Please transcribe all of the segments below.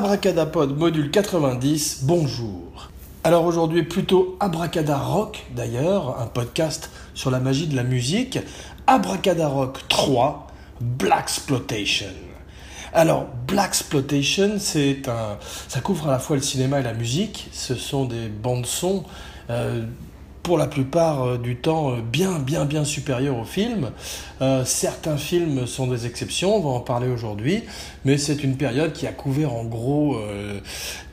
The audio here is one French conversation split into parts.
Abracadapod module 90, bonjour. Alors aujourd'hui plutôt Abracada Rock d'ailleurs, un podcast sur la magie de la musique. Abracada Rock 3, Black Exploitation. Alors, Black Exploitation, c'est un, ça couvre à la fois le cinéma et la musique. Ce sont des bandes son euh, pour la plupart euh, du temps euh, bien bien bien supérieur aux films. Euh, certains films sont des exceptions, on va en parler aujourd'hui, mais c'est une période qui a couvert en gros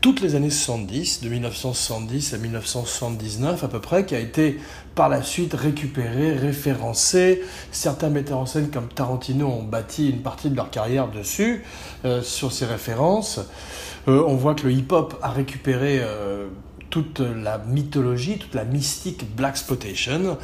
toutes les années 70, de 1970 à 1979 à peu près, qui a été par la suite récupérée, référencée. Certains metteurs en scène comme Tarantino ont bâti une partie de leur carrière dessus, sur ces références. on voit que le hip-hop a récupéré toute la mythologie, toute la mystique Black Spotation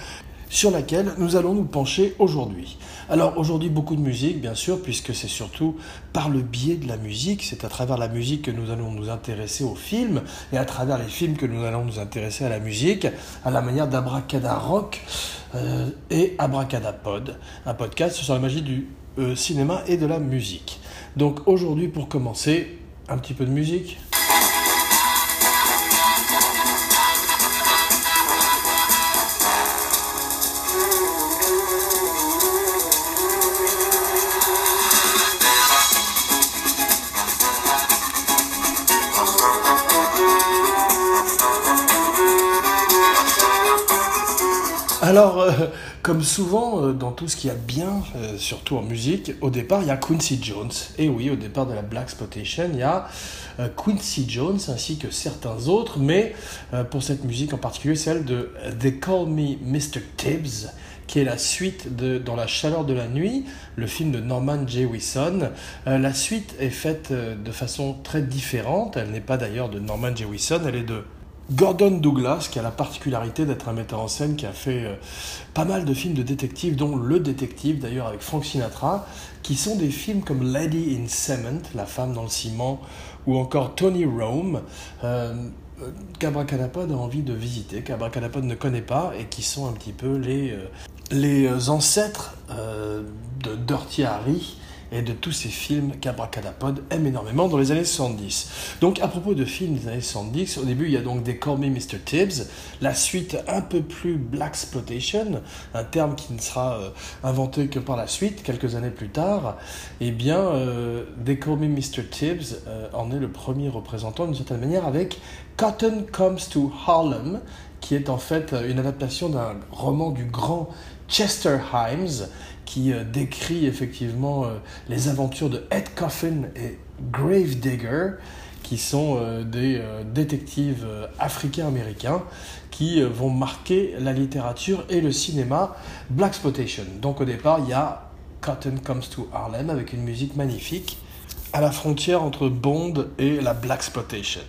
sur laquelle nous allons nous pencher aujourd'hui. Alors aujourd'hui beaucoup de musique bien sûr puisque c'est surtout par le biais de la musique, c'est à travers la musique que nous allons nous intéresser aux films et à travers les films que nous allons nous intéresser à la musique, à la manière d'Abracada Rock euh, et Abracadapod, un podcast sur la magie du euh, cinéma et de la musique. Donc aujourd'hui pour commencer, un petit peu de musique. Alors, euh, comme souvent euh, dans tout ce qu'il y a bien, euh, surtout en musique, au départ, il y a Quincy Jones. Et oui, au départ de la Black Exploitation, il y a Quincy Jones ainsi que certains autres, mais pour cette musique en particulier, celle de They Call Me Mr. Tibbs, qui est la suite de Dans la chaleur de la nuit, le film de Norman Jewison. la suite est faite de façon très différente. Elle n'est pas d'ailleurs de Norman Jewison, elle est de Gordon Douglas, qui a la particularité d'être un metteur en scène qui a fait euh, pas mal de films de détectives, dont Le Détective d'ailleurs avec Frank Sinatra, qui sont des films comme Lady in Cement, La femme dans le ciment, ou encore Tony Rome, euh, qu'Abracadapod a envie de visiter, qu'Abracadapod ne connaît pas, et qui sont un petit peu les, euh, les ancêtres de Dirty Harry et de tous ces films qu'Abracadapod aime énormément dans les années 70. Donc à propos de films des années 70, au début il y a donc des Call Me Mr. Tibbs, la suite un peu plus Black Exploitation, un terme qui ne sera euh, inventé que par la suite, quelques années plus tard, et eh bien euh, They Call Me Mr. Tibbs euh, en est le premier représentant d'une certaine manière avec Cotton Comes to Harlem, qui est en fait une adaptation d'un roman du grand Chester Himes, qui euh, décrit effectivement euh, les aventures de Ed Coffin et Grave Digger, qui sont euh, des détectives africains-américains qui vont marquer la littérature et le cinéma Black Exploitation. Donc au départ, il y a Cotton Comes to Harlem avec une musique magnifique à la frontière entre Bond et la Black Exploitation.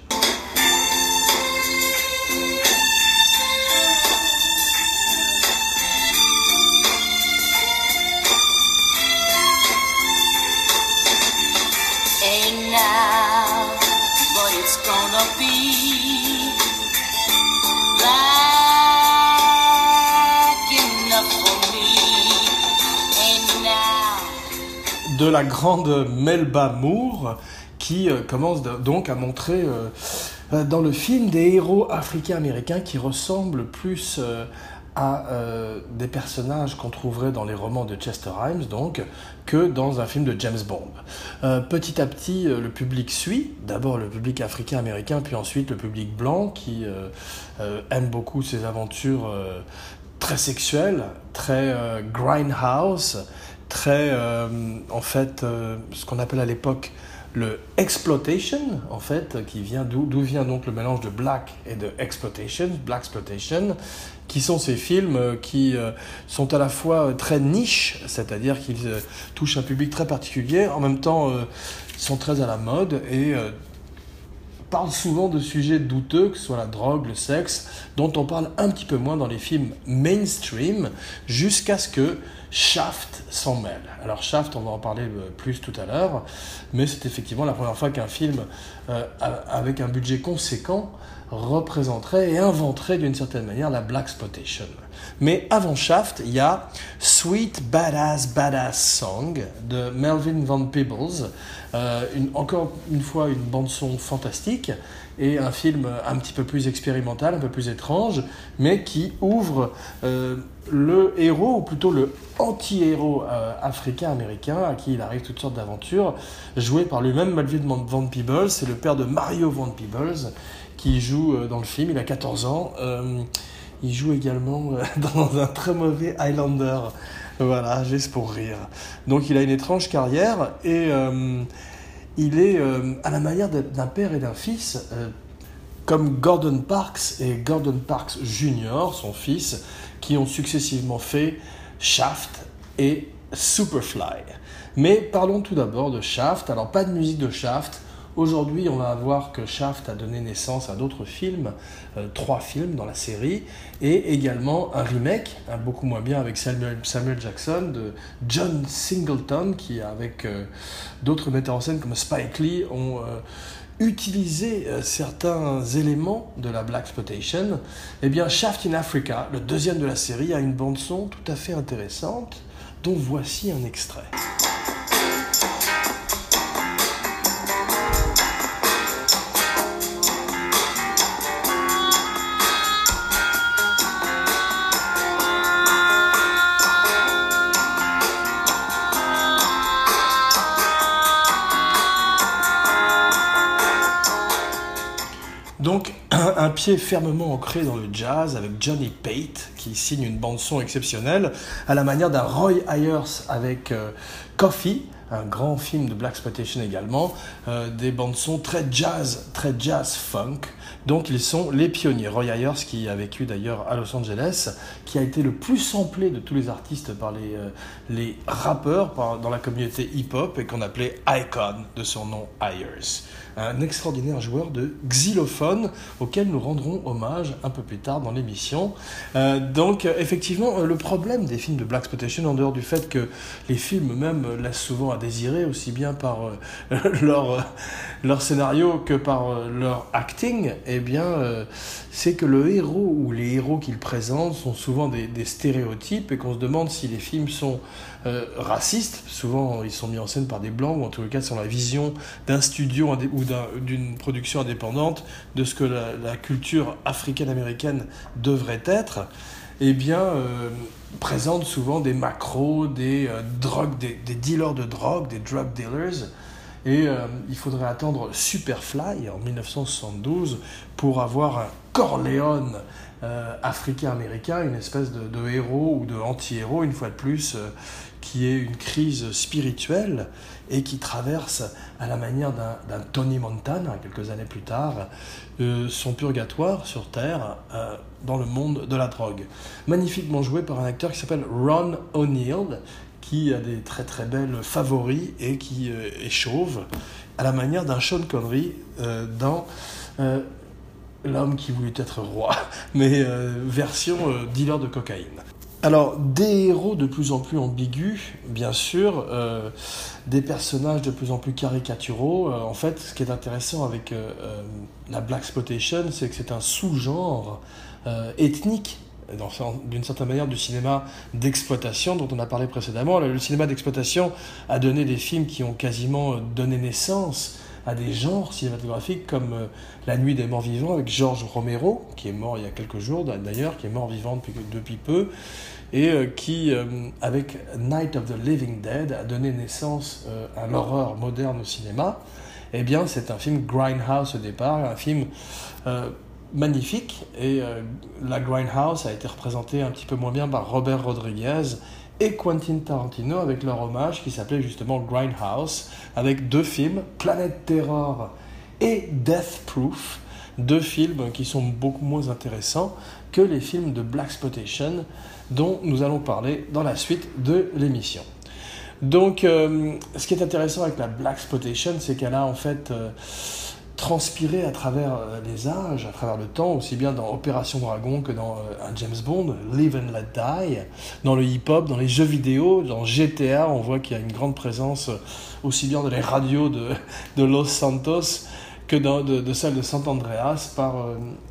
De la grande Melba Moore qui euh, commence donc à montrer euh, euh, dans le film des héros africains-américains qui ressemblent plus à des personnages qu'on trouverait dans les romans de Chester Himes, donc, que dans un film de James Bond. petit à petit, le public suit, d'abord le public africain-américain, puis ensuite le public blanc qui aime beaucoup ces aventures très sexuelles, très grindhouse, très, euh, en fait, euh, ce qu'on appelle à l'époque le exploitation, en fait, qui vient d'où vient donc le mélange de black et de exploitation, black exploitation, qui sont ces films euh, qui sont à la fois très niche, c'est-à-dire qu'ils touchent un public très particulier, en même temps sont très à la mode et parlent souvent de sujets douteux, que ce soit la drogue, le sexe, dont on parle un petit peu moins dans les films mainstream, jusqu'à ce que Shaft s'en mêle. Alors Shaft, on va en parler euh, plus tout à l'heure, mais c'est effectivement la première fois qu'un film euh, avec un budget conséquent représenterait et inventerait d'une certaine manière la Black Spotation. Mais avant Shaft, il y a Sweet Badass Badass Song de Melvin Van Peebles, une, encore une fois, une bande-son fantastique et un film un petit peu plus expérimental, un peu plus étrange, mais qui ouvre euh, le héros, ou plutôt le anti-héros euh, africain-américain, à qui il arrive toutes sortes d'aventures, joué par lui-même Melvin Van Peebles, c'est le père de Mario Van Peebles, qui joue euh, dans le film, il a 14 ans. Il joue également dans un très mauvais Highlander. Voilà, juste pour rire. Donc il a une étrange carrière et il est euh, à la manière d'un père et d'un fils, euh, comme Gordon Parks et Gordon Parks Jr., son fils, qui ont successivement fait Shaft et Superfly. Mais parlons tout d'abord de Shaft. Alors pas de musique de Shaft, Aujourd'hui, on va voir que Shaft a donné naissance à d'autres films, euh, trois films dans la série, et également un remake, beaucoup moins bien avec Samuel, Jackson, de John Singleton, qui avec euh, d'autres metteurs en scène comme Spike Lee ont euh, utilisé certains éléments de la Black Exploitation. Eh bien, Shaft in Africa, le deuxième de la série, a une bande son tout à fait intéressante, dont voici un extrait. Un pied fermement ancré dans le jazz avec Johnny Pate, qui signe une bande-son exceptionnelle, à la manière d'un Roy Ayers avec euh, Coffee, un grand film de Black Exploitation également, euh, des bandes-son très jazz, très jazz funk. Donc ils sont les pionniers. Roy Ayers, qui a vécu d'ailleurs à Los Angeles, qui a été le plus samplé de tous les artistes par les, euh, les rappeurs dans la communauté hip-hop et qu'on appelait Icon de son nom Ayers un extraordinaire joueur de xylophone auquel nous rendrons hommage un peu plus tard dans l'émission. Euh, donc effectivement, euh, le problème des films de Black Exploitation, en dehors du fait que les films même laissent souvent à désirer, aussi bien par euh, leur, scénario que par leur acting, eh c'est que le héros ou les héros qu'ils présentent sont souvent des stéréotypes et qu'on se demande si les films sont euh, racistes. Souvent, ils sont mis en scène par des blancs, ou en tout cas, sur la vision d'un studio ou d'une production indépendante de ce que la, culture africaine-américaine devrait être. Eh bien, euh, présente souvent des macros, des euh, drogues, des, dealers de drogue, des drug dealers. Et il faudrait attendre Superfly en 1972 pour avoir un Corleone africain-américain, une espèce de, héros ou de anti-héros, une fois de plus, qui est une crise spirituelle et qui traverse, à la manière d'un Tony Montana, quelques années plus tard, euh, son purgatoire sur Terre euh, dans le monde de la drogue. Magnifiquement joué par un acteur qui s'appelle Ron O'Neill, qui a des très très belles favoris et qui euh, est chauve, à la manière d'un Sean Connery dans L'homme qui voulait être roi, mais version dealer de cocaïne. Alors, des héros de plus en plus ambigus, bien sûr, euh, des personnages de plus en plus caricaturaux. Euh, en fait, ce qui est intéressant avec euh, la Black Exploitation, c'est que c'est un sous-genre ethnique d'une certaine manière du cinéma d'exploitation dont on a parlé précédemment. Le cinéma d'exploitation a donné des films qui ont quasiment donné naissance à des genres cinématographiques comme La Nuit des Morts Vivants avec George Romero, qui est mort il y a quelques jours d'ailleurs, qui est mort vivant depuis peu, et euh, qui, euh, avec Night of the Living Dead, a donné naissance euh, à l'horreur moderne au cinéma. Eh bien, c'est un film Grindhouse au départ, un film magnifique. Et la Grindhouse a été représentée un petit peu moins bien par Robert Rodriguez et Quentin Tarantino avec leur hommage qui s'appelait justement Grindhouse, avec deux films, Planet Terror et Death Proof, deux films qui sont beaucoup moins intéressants que les films de Black Spotation dont nous allons parler dans la suite de l'émission. Donc, euh, ce qui est intéressant avec la Black Spotation, c'est qu'elle a en fait euh, transpiré à travers euh, les âges, à travers le temps, aussi bien dans Opération Dragon que dans un James Bond, Live and Let Die, dans le hip-hop, dans les jeux vidéo, dans GTA, on voit qu'il y a une grande présence aussi bien dans les radios de, de Los Santos que dans, de, celle de Sant Andreas par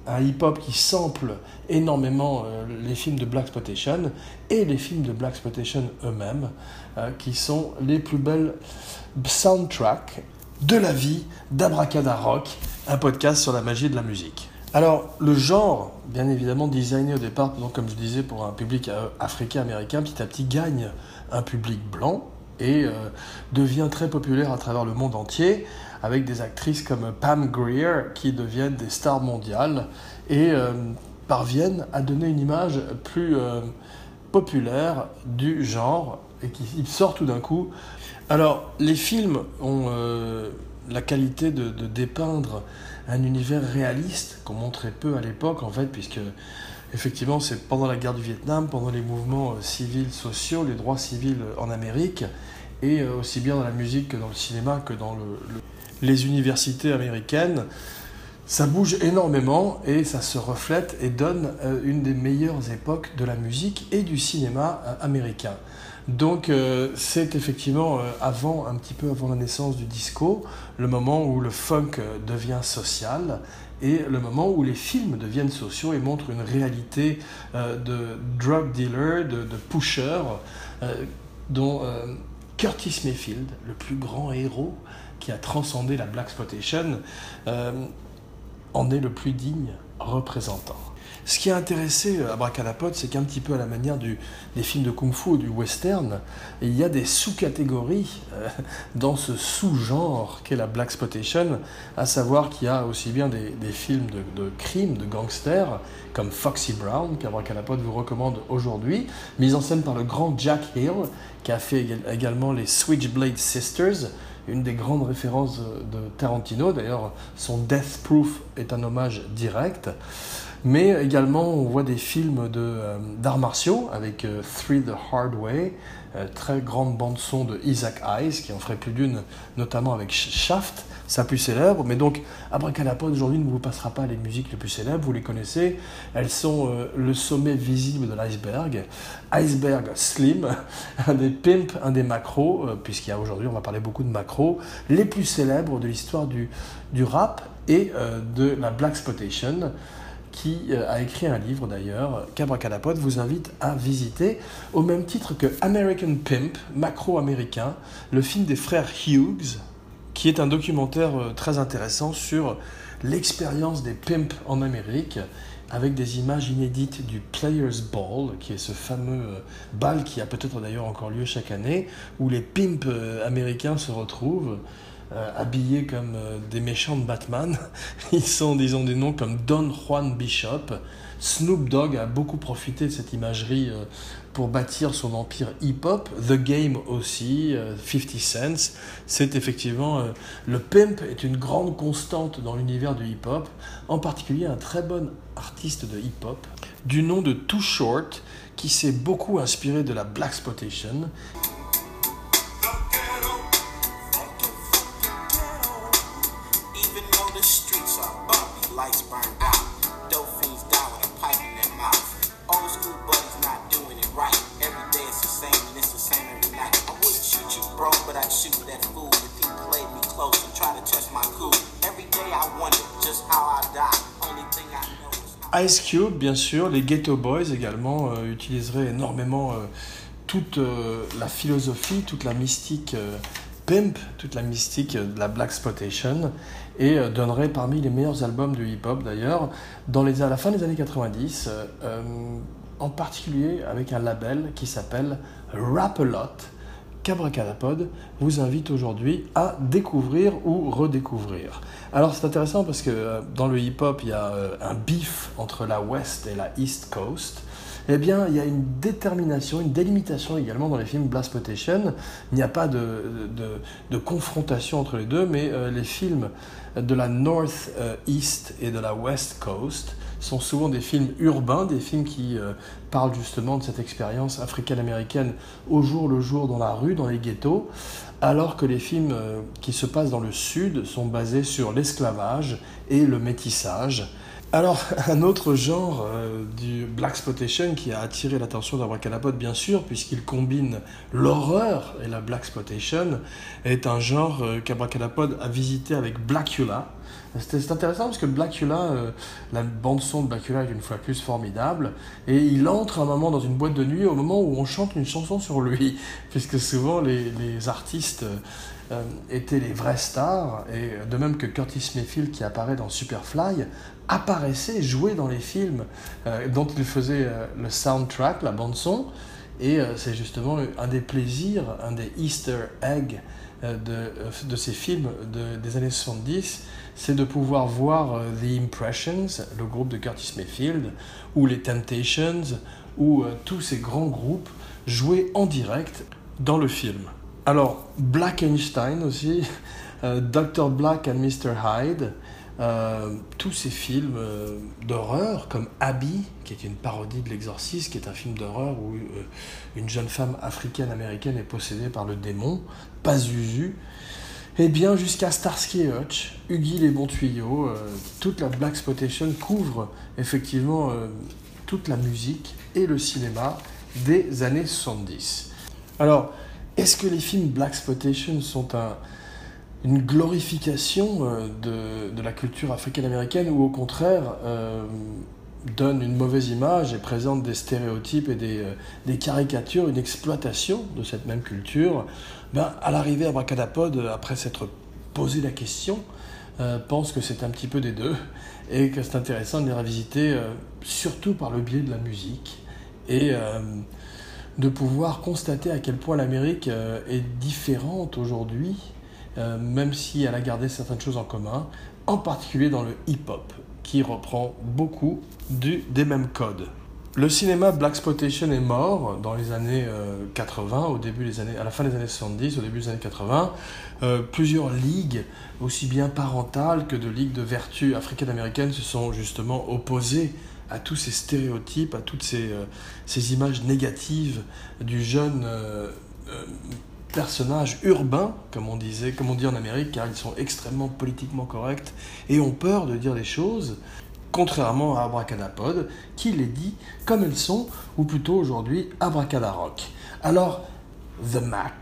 un hip-hop qui sample énormément euh, les films de Black Exploitation et les films de Black Exploitation eux-mêmes, euh, qui sont les plus belles soundtracks de la vie d'Abracada Rock, un podcast sur la magie de la musique. Alors, le genre, bien évidemment designé au départ, donc, comme je disais, pour un public euh, africain-américain, petit à petit gagne un public blanc et devient très populaire à travers le monde entier, avec des actrices comme Pam Grier qui deviennent des stars mondiales et parviennent à donner une image plus populaire du genre et qui sort tout d'un coup. Alors, les films ont la qualité de, dépeindre un univers réaliste qu'on montrait peu à l'époque en fait puisque effectivement c'est pendant la guerre du Vietnam, pendant les mouvements euh, civils sociaux, les droits civils euh, en Amérique et euh, aussi bien dans la musique que dans le cinéma que dans les universités américaines. Ça bouge énormément et ça se reflète et donne une des meilleures époques de la musique et du cinéma américain. Donc euh, c'est effectivement euh, avant, un petit peu avant la naissance du disco, le moment où le funk euh, devient social et le moment où les films deviennent sociaux et montrent une réalité de drug dealer, de, de pusher, dont Curtis Mayfield, le plus grand héros qui a transcendé la Black Exploitation, en est le plus digne représentant. Ce qui a intéressé euh, Abracadapod, c'est qu'un petit peu à la manière des films de kung-fu ou du western, il y a des sous-catégories euh, dans ce sous-genre qu'est la Black Spotation, à savoir qu'il y a aussi bien des, films de, de crime, de gangsters, comme Foxy Brown, qu'Abracadapod vous recommande aujourd'hui, mise en scène par le grand Jack Hill, qui a fait également les Switchblade Sisters, une des grandes références de Tarantino. D'ailleurs, son Death Proof est un hommage direct. Mais également, on voit des films euh, d'arts martiaux avec euh, Three the Hard Way, euh, très grande bande-son de Isaac Hayes, qui en ferait plus d'une, notamment avec Shaft, sa plus célèbre. Mais donc, Abracadapod aujourd'hui ne vous passera pas les musiques les plus célèbres, vous les connaissez. Elles sont le sommet visible de l'iceberg. Iceberg Slim, un des pimps, un des macros, puisqu'il y a aujourd'hui, on va parler beaucoup de macros, les plus célèbres de l'histoire du, du rap et de la Black Spotation qui euh, a écrit un livre d'ailleurs, qu'Abracadapod vous invite à visiter, au même titre que American Pimp, macro-américain, le film des frères Hughes, qui est un documentaire euh, très intéressant sur l'expérience des pimps en Amérique, avec des images inédites du Players Ball, qui est ce fameux euh, bal qui a peut-être d'ailleurs encore lieu chaque année, où les pimps américains se retrouvent euh, habillés comme euh, des méchants Batman. Ils sont, disons, des noms comme Don Juan Bishop. Snoop Dogg a beaucoup profité de cette imagerie euh, pour bâtir son empire hip-hop. The Game aussi, 50 Cent. C'est effectivement. le pimp est une grande constante dans l'univers du hip-hop, en particulier un très bon artiste de hip-hop du nom de Too Short, qui s'est beaucoup inspiré de la Black Spotation Ice Cube, bien sûr, les Ghetto Boys également euh, utiliseraient énormément euh, toute euh, la philosophie, toute la mystique pimp, toute la mystique de la Black Spotation et donneraient parmi les meilleurs albums du hip-hop d'ailleurs dans les, à la fin des années 90, en particulier avec un label qui s'appelle Rap-A-Lot qu'Abracadapod vous invite aujourd'hui à découvrir ou redécouvrir. Alors c'est intéressant parce que euh, dans le hip-hop, il y a euh, un bif entre la West et la East Coast. Eh bien, il y a une détermination, une délimitation également dans les films Blast Potation. Il n'y a pas de, de, confrontation entre les deux, mais euh, les films de la North East et de la West Coast sont souvent des films urbains, des films qui euh, parlent justement de cette expérience africaine-américaine au jour le jour dans la rue, dans les ghettos, alors que les films euh, qui se passent dans le sud sont basés sur l'esclavage et le métissage. Alors, un autre genre euh, du Black Spotation qui a attiré l'attention d'Abracadapod, bien sûr, puisqu'il combine l'horreur et la Black Spotation, est un genre qu'Abracadapod a visité avec Blackula, c'est intéressant parce que Blackula, euh, la bande-son de Blackula est une fois plus formidable, et il entre un moment dans une boîte de nuit au moment où on chante une chanson sur lui, puisque souvent les, les artistes étaient les vraies stars, et de même que Curtis Mayfield qui apparaît dans Superfly, apparaissait, jouait dans les films dont il faisait le soundtrack, la bande-son, et c'est justement un des plaisirs, un des Easter eggs de, de ces films des années 70, c'est de pouvoir voir The Impressions, le groupe de Curtis Mayfield, ou les Temptations, ou tous ces grands groupes jouer en direct dans le film. Alors, Black Einstein aussi, euh, Dr. Black and Mr. Hyde, euh, tous ces films euh, d'horreur comme Abby, qui est une parodie de l'exorciste, qui est un film d'horreur où une jeune femme africaine-américaine est possédée par le démon, Pazuzu, et bien jusqu'à Starsky et Hutch, Huggy les bons tuyaux, toute la Black Spotation couvre effectivement toute la musique et le cinéma des années 70. Alors, est-ce que les films Black Spotation sont un, une glorification euh, de, la culture africaine-américaine ou au contraire euh, donnent une mauvaise image et présentent des stéréotypes et euh, des, caricatures, une exploitation de cette même culture? Ben, À l'arrivée à Bracadapod, après s'être posé la question, pense que c'est un petit peu des deux et que c'est intéressant de les revisiter surtout par le biais de la musique et euh, de pouvoir constater à quel point l'Amérique euh, est différente aujourd'hui, euh, même si elle a gardé certaines choses en commun, en particulier dans le hip-hop, qui reprend beaucoup du, des mêmes codes. Le cinéma Black Spotation est mort dans les années 80, au début des années, à la fin des années 70, au début des années 80. plusieurs ligues, aussi bien parentales que de ligues de vertu africaines-américaines, se sont justement opposées à tous ces stéréotypes, à toutes ces, euh, images négatives du jeune euh, euh, personnage urbain, comme comme on dit en Amérique, car ils sont extrêmement politiquement corrects et ont peur de dire des choses, contrairement à Abracadapod, qui les dit comme elles sont, ou plutôt aujourd'hui Abracadarock. Alors, The Mac.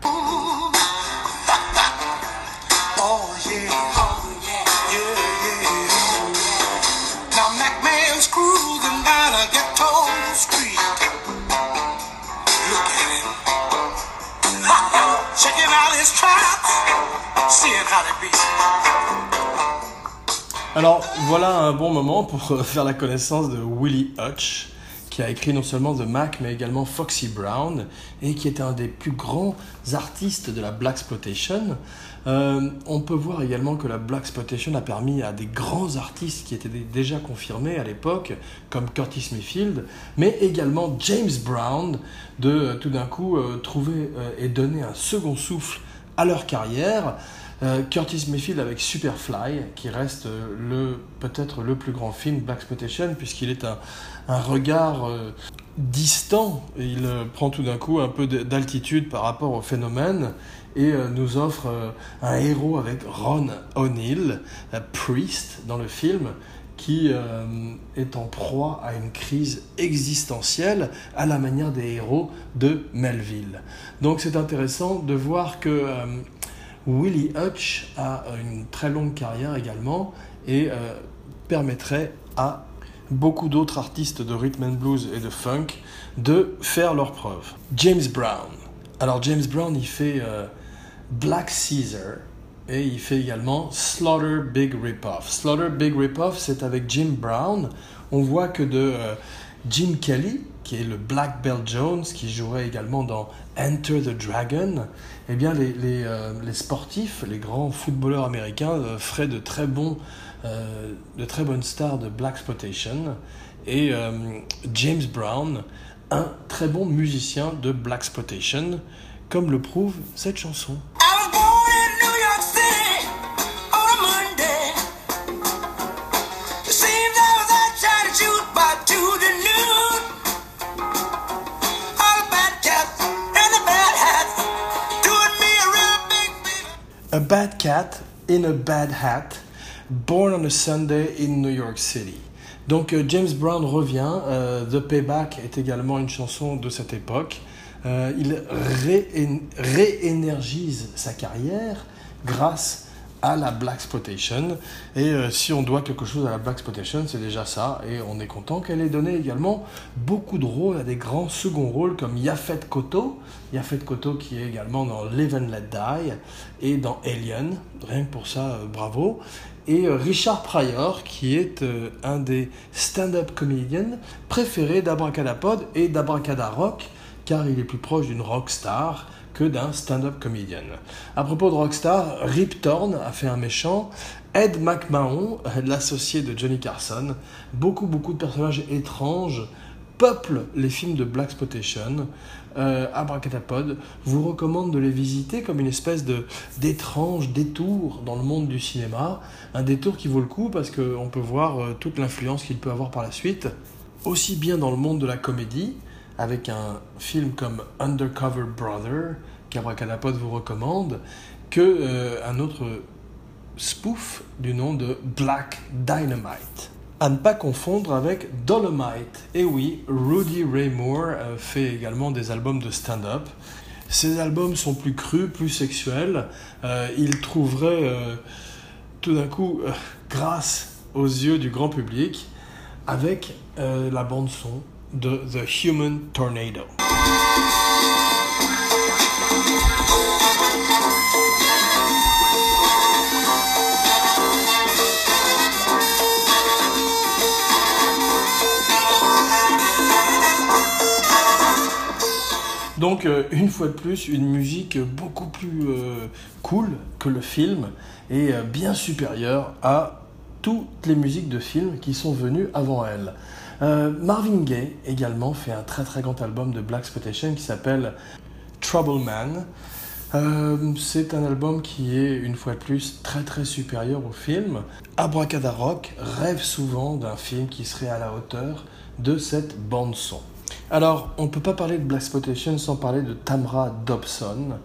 Alors voilà un bon moment pour faire la connaissance de Willie Hutch, qui a écrit non seulement The Mac mais également Foxy Brown et qui est un des plus grands artistes de la Black Exploitation. Euh, on peut voir également que la Black Exploitation a permis à des grands artistes qui étaient déjà confirmés à l'époque, comme Curtis Mayfield, mais également James Brown, de euh, tout d'un coup euh, trouver et donner un second souffle à leur carrière. Curtis Mayfield avec Superfly, qui reste le peut-être le plus grand film Black Exploitation, puisqu'il est un, un regard distant, et il prend tout d'un coup un peu d'altitude par rapport au phénomène et euh, nous offre euh, un héros avec Ron O'Neill, Priest dans le film, qui euh, est en proie à une crise existentielle à la manière des héros de Melville. Donc c'est intéressant de voir que Willie Hutch a une très longue carrière également et permettrait à beaucoup d'autres artistes de rhythm and blues et de funk de faire leurs preuves. James Brown. Alors James Brown, il fait Black Caesar et il fait également Slaughter Big Ripoff. Slaughter Big Ripoff, c'est avec Jim Brown. On voit que de euh, Jim Kelly, qui est le Black Belt Jones, qui jouerait également dans Enter the Dragon, eh bien euh, les sportifs, les grands footballeurs américains euh, de très, bons, de très bonnes stars de Black Spotation. Et James Brown, un très bon musicien de Black Spotation, comme le prouve cette chanson. A Bad Cat in a Bad Hat, Born on a Sunday in New York City. Donc euh, James Brown revient, euh, The Payback est également une chanson de cette époque. Euh, il réénergise sa carrière grâce à la Black Exploitation. Et euh, si on doit quelque chose à la Black Exploitation, c'est déjà ça. Et on est content qu'elle ait donné également beaucoup de rôles à des grands seconds rôles comme Yafet Koto. Yafet Koto qui est également dans Live and Let Die et dans Alien. Rien que pour ça, euh, bravo. Et euh, Richard Pryor qui est un des stand-up comedians préférés d'Abracadapod et d'Abracadarock car il est plus proche d'une rock star que d'un stand-up comédien. À propos de rockstar, Rip Torn a fait un méchant, Ed McMahon, l'associé de Johnny Carson, beaucoup beaucoup de personnages étranges peuplent les films de Black Spotation. Euh, Abracadapod vous recommande de les visiter comme une espèce de d'étrange détour dans le monde du cinéma, un détour qui vaut le coup parce qu'on peut voir euh, toute l'influence qu'il peut avoir par la suite, aussi bien dans le monde de la comédie, avec un film comme Undercover Brother, qu'Abracadapod vous recommande, que euh, un autre spoof du nom de Black Dynamite. À ne pas confondre avec Dolomite. Et oui, Rudy Ray Moore euh, fait également des albums de stand-up. Ces albums sont plus crus, plus sexuels. Euh, il trouverait tout d'un coup, grâce aux yeux du grand public, avec la bande son de The Human Tornado. Donc, euh, une fois de plus, une musique beaucoup plus euh, cool que le film et euh, bien supérieure à toutes les musiques de films qui sont venues avant elle. Euh, Marvin Gaye également fait un très très grand album de Black Exploitation qui s'appelle Trouble Man. Euh, c'est un album qui est une fois de plus très très supérieur au film. Abracadarock rêve souvent d'un film qui serait à la hauteur de cette bande son. Alors, on ne peut pas parler de Black Exploitation sans parler de Tamra Dobson,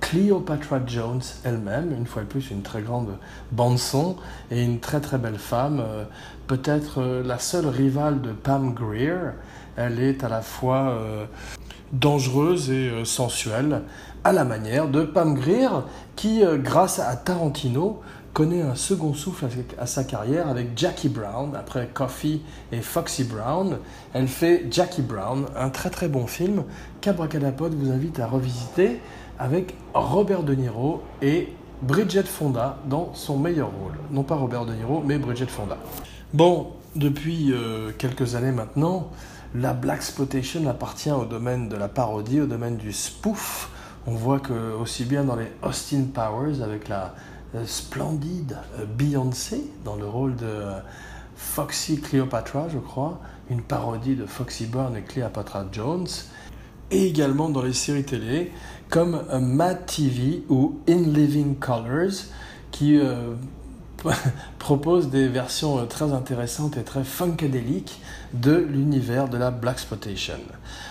Cleopatra Jones elle-même, une fois de plus une très grande bande-son et une très très belle femme, euh, peut-être euh, la seule rivale de Pam Greer. Elle est à la fois euh, dangereuse et sensuelle, à la manière de Pam Greer, qui, grâce à Tarantino, connaît un second souffle à sa carrière avec Jackie Brown. Après Coffee et Foxy Brown, elle fait Jackie Brown, un très très bon film qu'Abracadapod vous invite à revisiter avec Robert De Niro et Bridget Fonda dans son meilleur rôle. Non pas Robert De Niro, mais Bridget Fonda. Bon, depuis euh, quelques années maintenant, la Black Spotation appartient au domaine de la parodie, au domaine du spoof. On voit que aussi bien dans les Austin Powers avec la euh, splendide euh, Beyoncé dans le rôle de Foxy Cleopatra, je crois, une parodie de Foxy Byrne et Cleopatra Jones, et également dans les séries télé comme Mad TV ou In Living Colors qui euh, propose des versions euh, très intéressantes et très funkadéliques de l'univers de la Black Spotation.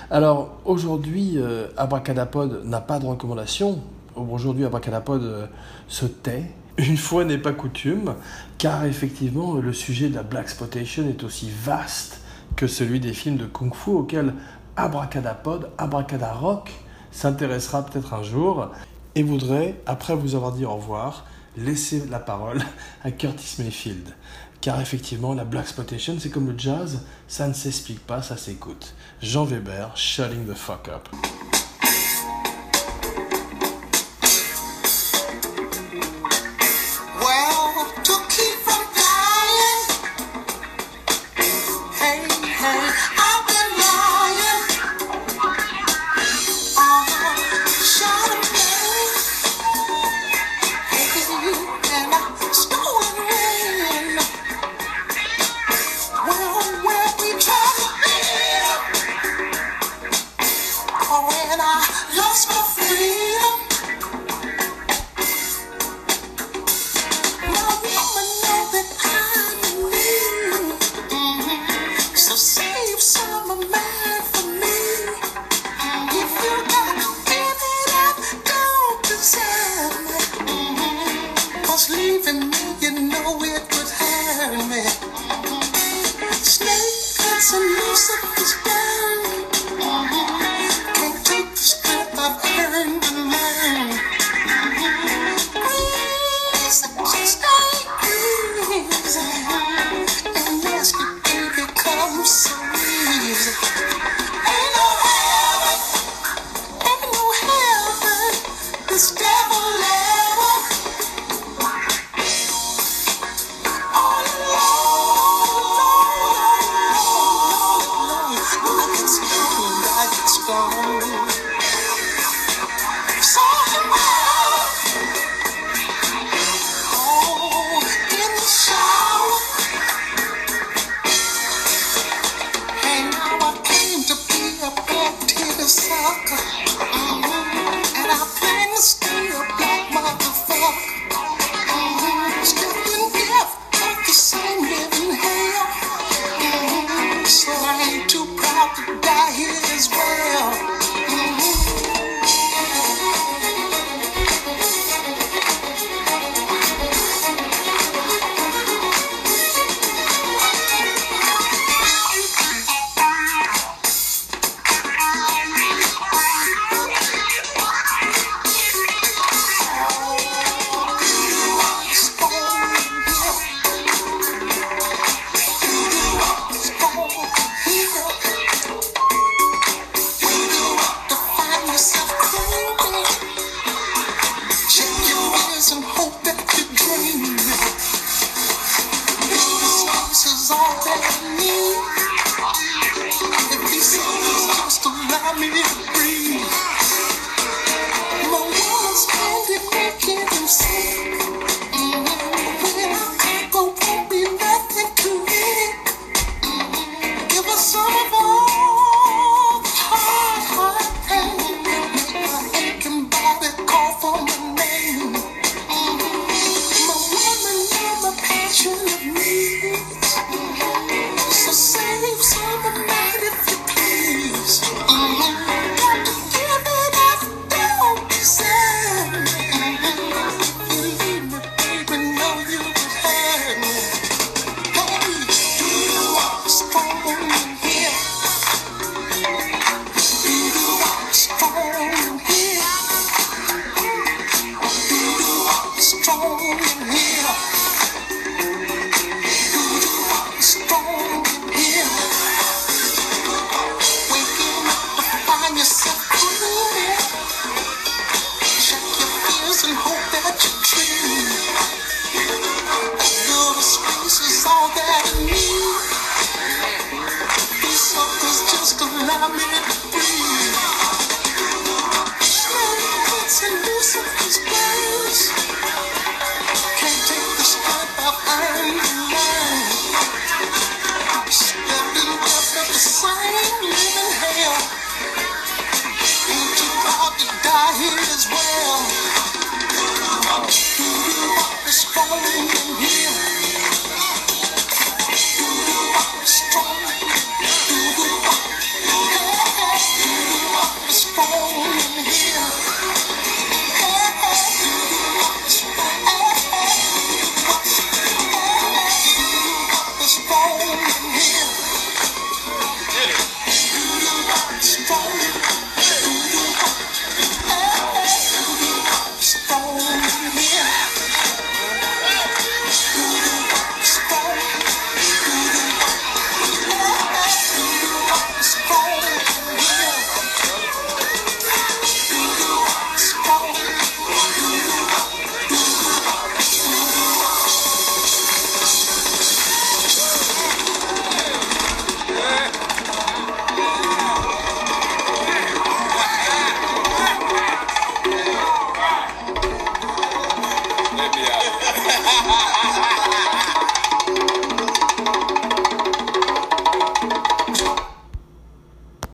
Alors aujourd'hui, euh, Abracadapod n'a pas de recommandation. Aujourd'hui, Abracadapod se tait. Une fois n'est pas coutume, car effectivement, le sujet de la Black Spotation est aussi vaste que celui des films de Kung Fu auxquels Abracadapod, Abracadarock s'intéressera peut-être un jour et voudrait, après vous avoir dit au revoir, laisser la parole à Curtis Mayfield. Car effectivement, la Black Spotation, c'est comme le jazz, ça ne s'explique pas, ça s'écoute. Jean Weber, Shutting the Fuck Up. some leaves.